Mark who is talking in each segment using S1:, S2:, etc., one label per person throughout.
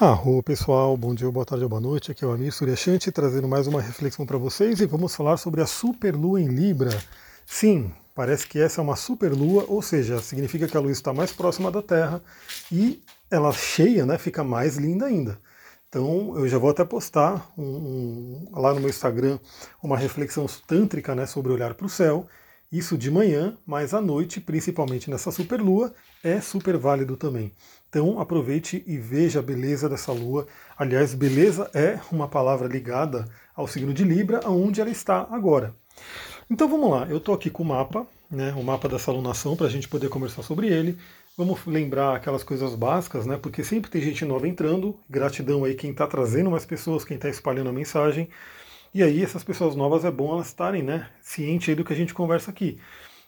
S1: Arro pessoal, bom dia, boa tarde, boa noite. Aqui é o Amir Suryashanti trazendo mais uma reflexão para vocês e vamos falar sobre a superlua em Libra. Sim, parece que essa é uma superlua, ou seja, significa que a lua está mais próxima da Terra e ela cheia, né, fica mais linda ainda. Então eu já vou até postar um, um, lá no meu Instagram uma reflexão tântrica né, sobre olhar para o céu. Isso de manhã, mas à noite, principalmente nessa superlua, é super válido também. Então aproveite e veja a beleza dessa lua. Aliás, beleza é uma palavra ligada ao signo de Libra, aonde ela está agora. Então vamos lá, eu estou aqui com o mapa, né, o mapa dessa alunação, para a gente poder conversar sobre ele. Vamos lembrar aquelas coisas básicas, né? Porque sempre tem gente nova entrando. Gratidão aí quem está trazendo mais pessoas, quem está espalhando a mensagem. E aí essas pessoas novas é bom elas estarem, né, ciente do que a gente conversa aqui.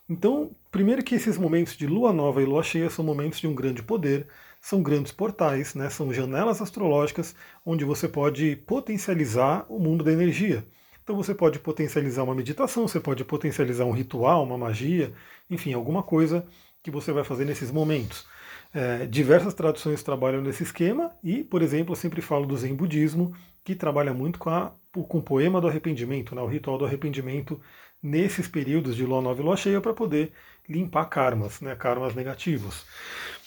S1: Então, primeiro que esses momentos de lua nova e lua cheia são momentos de um grande poder, são grandes portais, né, são janelas astrológicas onde você pode potencializar o mundo da energia. Então você pode potencializar uma meditação, você pode potencializar um ritual, uma magia, enfim, alguma coisa que você vai fazer nesses momentos. É, diversas traduções trabalham nesse esquema e, por exemplo, eu sempre falo do Zen Budismo, que trabalha muito com, a, com o poema do arrependimento, né, o ritual do arrependimento nesses períodos de lua nova e lua cheia para poder limpar karmas, né, karmas negativos.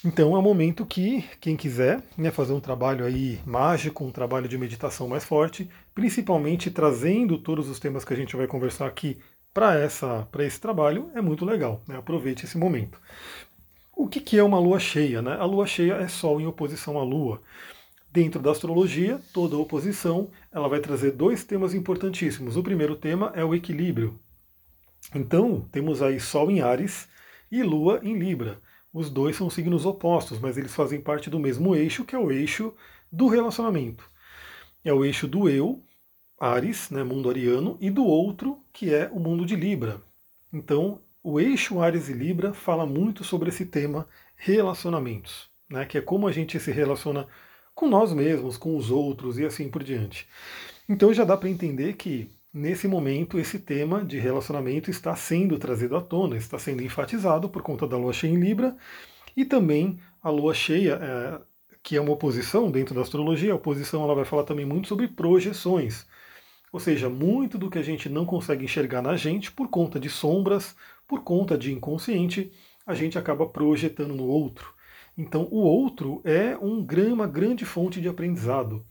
S1: Então é um momento que quem quiser né, fazer um trabalho aí mágico, um trabalho de meditação mais forte, principalmente trazendo todos os temas que a gente vai conversar aqui para essa para esse trabalho, é muito legal. Né, aproveite esse momento. O que, que é uma lua cheia? Né? A lua cheia é Sol em oposição à Lua. Dentro da astrologia, toda oposição ela vai trazer dois temas importantíssimos. O primeiro tema é o equilíbrio. Então, temos aí Sol em Ares e Lua em Libra. Os dois são signos opostos, mas eles fazem parte do mesmo eixo, que é o eixo do relacionamento. É o eixo do eu, Ares, né, mundo ariano, e do outro, que é o mundo de Libra. Então, o eixo Ares e Libra fala muito sobre esse tema relacionamentos, né, que é como a gente se relaciona com nós mesmos, com os outros e assim por diante. Então já dá para entender que nesse momento esse tema de relacionamento está sendo trazido à tona, está sendo enfatizado por conta da lua cheia em Libra e também a lua cheia, é, que é uma oposição dentro da astrologia, a oposição ela vai falar também muito sobre projeções. Ou seja, muito do que a gente não consegue enxergar na gente por conta de sombras, por conta de inconsciente, a gente acaba projetando no outro. Então, o outro é um, uma grande fonte de aprendizado.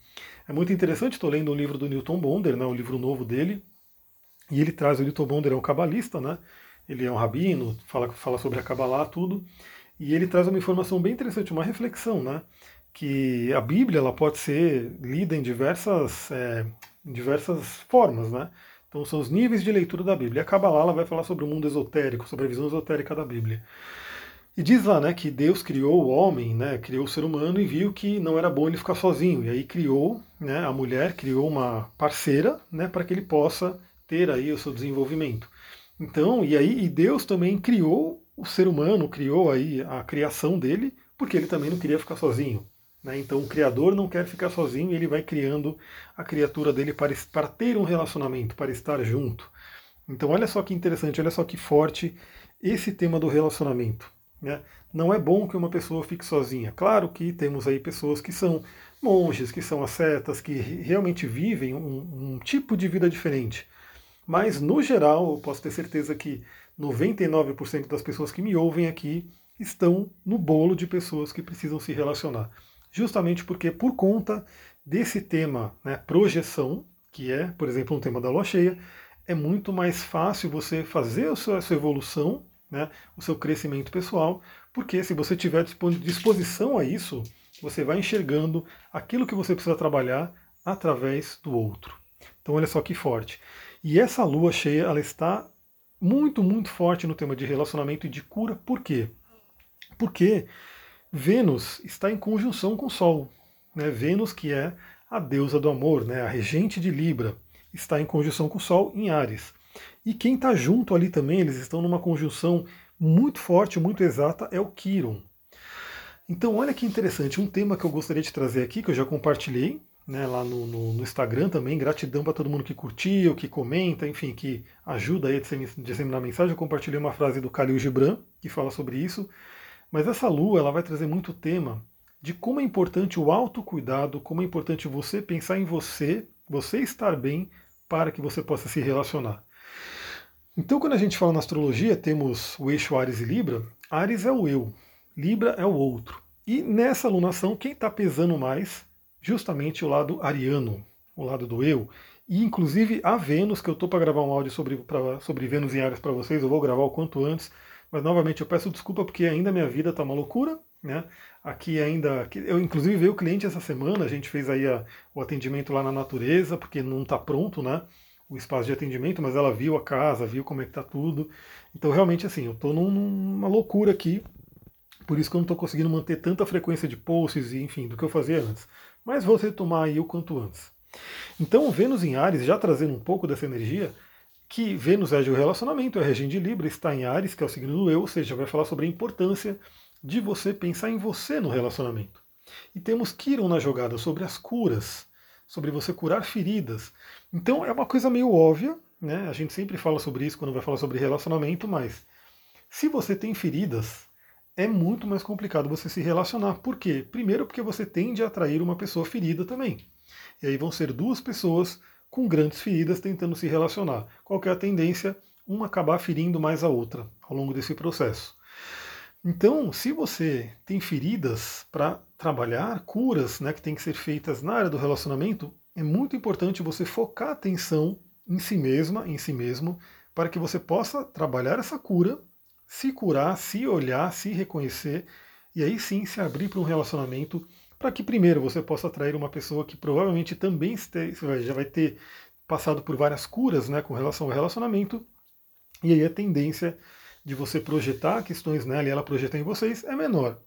S1: É muito interessante, estou lendo um livro do Newton Bonder, né, um livro novo dele, e ele traz, o Newton Bonder é um cabalista, né, ele é um rabino, fala, fala sobre a Kabbalah, tudo, e ele traz uma informação bem interessante, uma reflexão, né, que a Bíblia ela pode ser lida em diversas, é, em diversas formas, né, então são os níveis de leitura da Bíblia. E a Kabbalah ela vai falar sobre o mundo esotérico, sobre a visão esotérica da Bíblia. E diz lá né, que Deus criou o homem, né, criou o ser humano e viu que não era bom ele ficar sozinho. E aí criou né, a mulher, criou uma parceira né, para que ele possa ter aí o seu desenvolvimento. Então, e aí e Deus também criou o ser humano, criou aí a criação dele, porque ele também não queria ficar sozinho. Né? Então o Criador não quer ficar sozinho e ele vai criando a criatura dele para, para ter um relacionamento, para estar junto. Então olha só que interessante, olha só que forte esse tema do relacionamento. Né? Não é bom que uma pessoa fique sozinha. Claro que temos aí pessoas que são monges, que são ascetas, que realmente vivem um, um tipo de vida diferente. Mas, no geral, eu posso ter certeza que 99% das pessoas que me ouvem aqui estão no bolo de pessoas que precisam se relacionar justamente porque por conta desse tema, né, projeção, que é, por exemplo, um tema da lua cheia, é muito mais fácil você fazer a sua, a sua evolução, né, o seu crescimento pessoal, porque se você tiver disposição a isso, você vai enxergando aquilo que você precisa trabalhar através do outro. Então olha só que forte. E essa lua cheia, ela está muito, muito forte no tema de relacionamento e de cura. Por quê? Porque Vênus está em conjunção com o Sol. Né? Vênus, que é a deusa do amor, né? a regente de Libra, está em conjunção com o Sol em Ares. E quem está junto ali também, eles estão numa conjunção muito forte, muito exata, é o Quiron. Então, olha que interessante, um tema que eu gostaria de trazer aqui, que eu já compartilhei né, lá no, no, no, Instagram também. Gratidão para todo mundo que curtiu, que comenta, enfim, que ajuda aí a disseminar a mensagem. Eu compartilhei uma frase do Khalil Gibran, que fala sobre isso. Mas essa lua ela vai trazer muito tema de como é importante o autocuidado, como é importante você pensar em você, você estar bem para que você possa se relacionar. Então, quando a gente fala na astrologia, temos o eixo Ares e Libra. Ares é o eu, Libra é o outro. E nessa alunação, quem está pesando mais? Justamente o lado ariano, o lado do eu. E inclusive a Vênus, que eu estou para gravar um áudio sobre, pra, sobre Vênus em Ares para vocês, eu vou gravar o quanto antes. Mas novamente eu peço desculpa porque ainda minha vida está uma loucura. Né? Aqui ainda. Eu inclusive veio o cliente essa semana, a gente fez aí a, o atendimento lá na natureza, porque não está pronto, né? o espaço de atendimento, mas ela viu a casa, viu como é que tá tudo. Então realmente assim, eu estou num, numa loucura aqui, por isso que eu não estou conseguindo manter tanta frequência de posts e enfim, do que eu fazia antes. Mas vou retomar aí o quanto antes. Então Vênus em Ares, já trazendo um pouco dessa energia, que Vênus é o relacionamento, é regente de Libra, está em Ares, que é o signo do eu, ou seja, vai falar sobre a importância de você pensar em você no relacionamento. E temos Kiron na jogada sobre as curas, sobre você curar feridas. Então é uma coisa meio óbvia, né? A gente sempre fala sobre isso quando vai falar sobre relacionamento, mas se você tem feridas, é muito mais complicado você se relacionar. Por quê? Primeiro porque você tende a atrair uma pessoa ferida também. E aí vão ser duas pessoas com grandes feridas tentando se relacionar. Qual é a tendência? Uma acabar ferindo mais a outra ao longo desse processo. Então, se você tem feridas para trabalhar, curas né, que têm que ser feitas na área do relacionamento, é muito importante você focar a atenção em si mesma, em si mesmo, para que você possa trabalhar essa cura, se curar, se olhar, se reconhecer e aí sim se abrir para um relacionamento, para que primeiro você possa atrair uma pessoa que provavelmente também já vai ter passado por várias curas né, com relação ao relacionamento, e aí a tendência de você projetar questões nela e ela projetar em vocês é menor.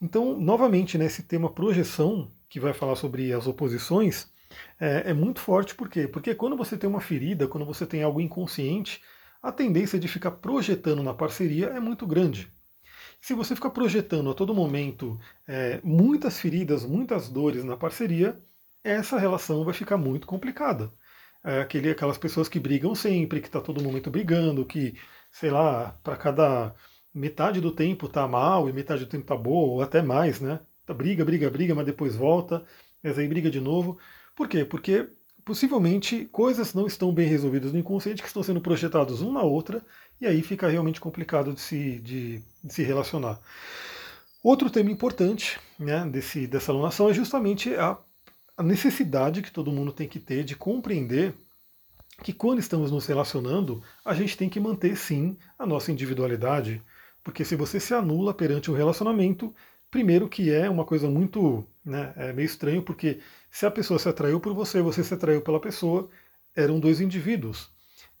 S1: Então, novamente, né, tema projeção, que vai falar sobre as oposições, é, é, muito forte, por quê? Porque quando você tem uma ferida, quando você tem algo inconsciente, a tendência de ficar projetando na parceria é muito grande. Se você ficar projetando a todo momento é, muitas feridas, muitas dores na parceria, essa relação vai ficar muito complicada. É aquele, aquelas pessoas que brigam sempre, que está todo momento brigando, que sei lá, para cada metade do tempo tá mal e metade do tempo tá boa, ou até mais, né? Tá briga, briga, briga, mas depois volta, mas aí briga de novo. Por quê? Porque possivelmente coisas não estão bem resolvidas no inconsciente que estão sendo projetadas uma na outra, e aí fica realmente complicado de se, de, de se relacionar. Outro tema importante né, desse, dessa alunação é justamente a, a necessidade que todo mundo tem que ter de compreender que quando estamos nos relacionando, a gente tem que manter sim a nossa individualidade, porque se você se anula perante o um relacionamento, primeiro que é uma coisa muito, né, é meio estranho, porque se a pessoa se atraiu por você, você se atraiu pela pessoa, eram dois indivíduos.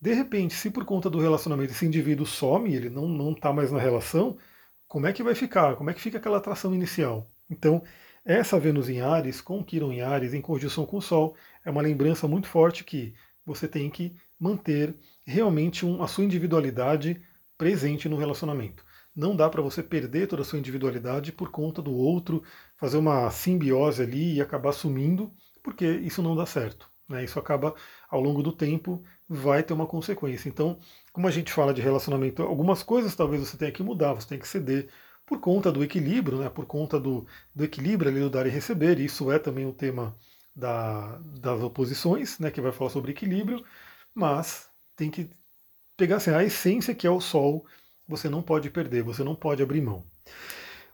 S1: De repente, se por conta do relacionamento esse indivíduo some, ele não não está mais na relação, como é que vai ficar? Como é que fica aquela atração inicial? Então, essa Vênus em Ares, com Quirón em Ares, em conjunção com o Sol, é uma lembrança muito forte que você tem que manter realmente um, a sua individualidade presente no relacionamento. Não dá para você perder toda a sua individualidade por conta do outro, fazer uma simbiose ali e acabar sumindo, porque isso não dá certo. Né? Isso acaba, ao longo do tempo, vai ter uma consequência. Então, como a gente fala de relacionamento, algumas coisas talvez você tenha que mudar, você tenha que ceder por conta do equilíbrio, né? por conta do, do equilíbrio ali do dar e receber. E isso é também um tema da, das oposições, né, que vai falar sobre equilíbrio, mas tem que pegar assim, a essência que é o Sol, você não pode perder, você não pode abrir mão.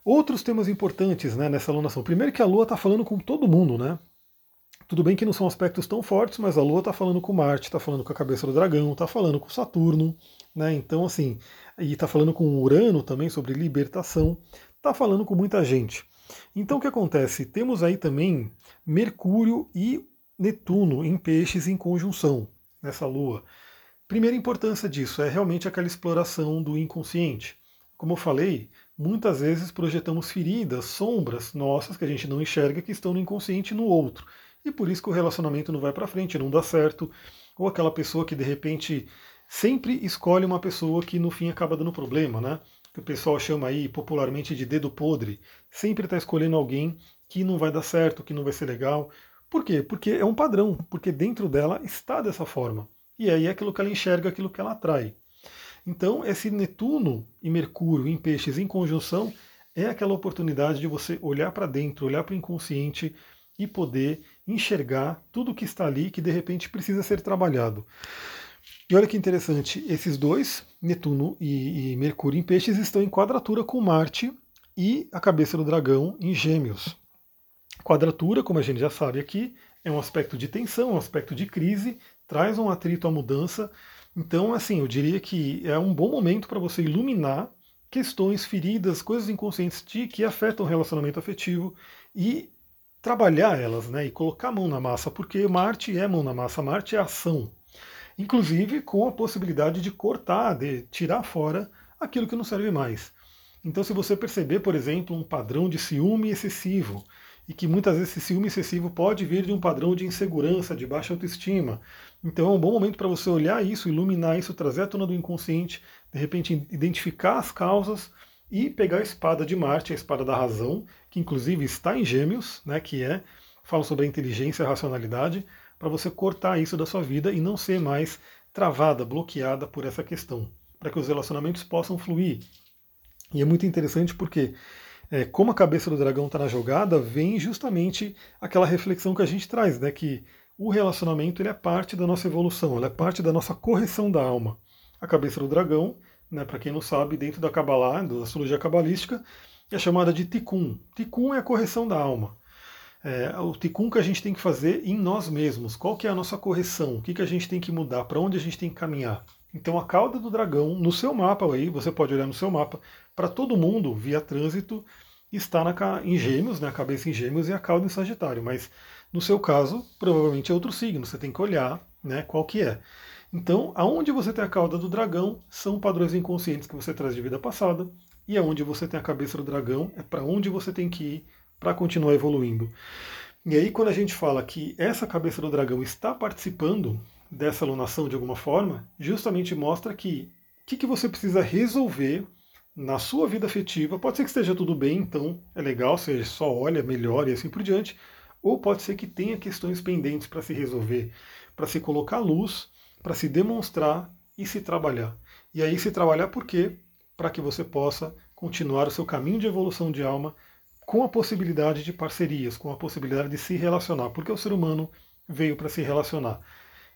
S1: Outros temas importantes né, nessa alunação. Primeiro que a Lua está falando com todo mundo, né? Tudo bem que não são aspectos tão fortes, mas a Lua está falando com Marte, está falando com a cabeça do dragão, está falando com Saturno, né? Então, assim, e está falando com Urano também sobre libertação, está falando com muita gente. Então o que acontece? Temos aí também Mercúrio e Netuno em peixes em conjunção nessa lua. Primeira importância disso é realmente aquela exploração do inconsciente. Como eu falei, muitas vezes projetamos feridas, sombras nossas que a gente não enxerga que estão no inconsciente no outro. E por isso que o relacionamento não vai para frente, não dá certo. Ou aquela pessoa que de repente sempre escolhe uma pessoa que no fim acaba dando problema, né? que o pessoal chama aí popularmente de dedo podre, sempre está escolhendo alguém que não vai dar certo, que não vai ser legal. Por quê? Porque é um padrão, porque dentro dela está dessa forma. E aí é aquilo que ela enxerga, aquilo que ela atrai. Então, esse Netuno e Mercúrio em peixes em conjunção é aquela oportunidade de você olhar para dentro, olhar para o inconsciente e poder enxergar tudo que está ali que de repente precisa ser trabalhado. E olha que interessante, esses dois, Netuno e, e Mercúrio em Peixes, estão em quadratura com Marte e a cabeça do dragão em Gêmeos. Quadratura, como a gente já sabe aqui, é um aspecto de tensão, um aspecto de crise, traz um atrito à mudança. Então, assim, eu diria que é um bom momento para você iluminar questões, feridas, coisas inconscientes que afetam o relacionamento afetivo e trabalhar elas, né? E colocar a mão na massa, porque Marte é mão na massa, Marte é ação. Inclusive com a possibilidade de cortar, de tirar fora aquilo que não serve mais. Então, se você perceber, por exemplo, um padrão de ciúme excessivo, e que muitas vezes esse ciúme excessivo pode vir de um padrão de insegurança, de baixa autoestima. Então é um bom momento para você olhar isso, iluminar isso, trazer a tona do inconsciente, de repente identificar as causas e pegar a espada de Marte, a espada da razão, que inclusive está em Gêmeos, né, que é fala sobre a inteligência e a racionalidade, para você cortar isso da sua vida e não ser mais travada, bloqueada por essa questão, para que os relacionamentos possam fluir. E é muito interessante porque é, como a cabeça do dragão está na jogada, vem justamente aquela reflexão que a gente traz, né? Que o relacionamento ele é parte da nossa evolução, ele é parte da nossa correção da alma. A cabeça do dragão, né, para quem não sabe, dentro da Kabbalah, da astrologia cabalística, é chamada de Tikkun. Tikkun é a correção da alma. É, o Tikkun que a gente tem que fazer em nós mesmos. Qual que é a nossa correção? O que, que a gente tem que mudar? Para onde a gente tem que caminhar? Então a cauda do dragão, no seu mapa aí, você pode olhar no seu mapa, para todo mundo, via trânsito, está na, em gêmeos, né, a cabeça em gêmeos e a cauda em sagitário. Mas no seu caso, provavelmente é outro signo, você tem que olhar né, qual que é. Então, aonde você tem a cauda do dragão são padrões inconscientes que você traz de vida passada, e aonde você tem a cabeça do dragão é para onde você tem que ir para continuar evoluindo. E aí, quando a gente fala que essa cabeça do dragão está participando dessa alunação de alguma forma, justamente mostra que o que, que você precisa resolver na sua vida afetiva. Pode ser que esteja tudo bem, então é legal, você só olha, melhora e assim por diante. Ou pode ser que tenha questões pendentes para se resolver, para se colocar à luz, para se demonstrar e se trabalhar. E aí se trabalhar por quê? Para que você possa continuar o seu caminho de evolução de alma com a possibilidade de parcerias, com a possibilidade de se relacionar, porque o ser humano veio para se relacionar.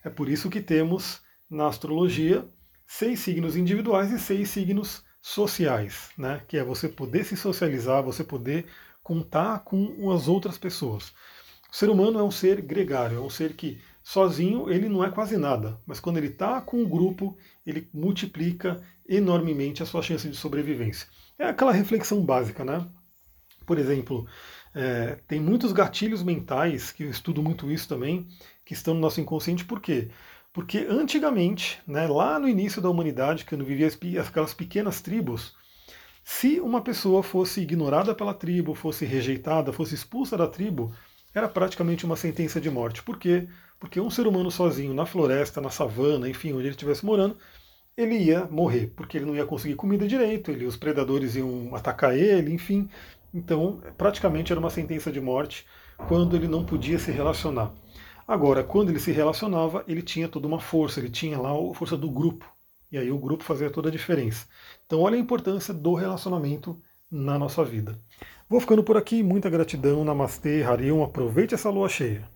S1: É por isso que temos na astrologia seis signos individuais e seis signos sociais, né? que é você poder se socializar, você poder contar com as outras pessoas. O ser humano é um ser gregário, é um ser que sozinho ele não é quase nada, mas quando ele está com um grupo, ele multiplica enormemente a sua chance de sobrevivência. É aquela reflexão básica, né? Por exemplo, é, tem muitos gatilhos mentais, que eu estudo muito isso também, que estão no nosso inconsciente, por quê? Porque antigamente, né, lá no início da humanidade, quando vivia aquelas pequenas tribos, se uma pessoa fosse ignorada pela tribo, fosse rejeitada, fosse expulsa da tribo, era praticamente uma sentença de morte. Por quê? Porque um ser humano sozinho na floresta, na savana, enfim, onde ele estivesse morando, ele ia morrer, porque ele não ia conseguir comida direito, ele, os predadores iam atacar ele, enfim, então, praticamente era uma sentença de morte quando ele não podia se relacionar. Agora, quando ele se relacionava, ele tinha toda uma força, ele tinha lá a força do grupo. E aí o grupo fazia toda a diferença. Então, olha a importância do relacionamento na nossa vida. Vou ficando por aqui, muita gratidão, Namastê, Harion, aproveite essa lua cheia.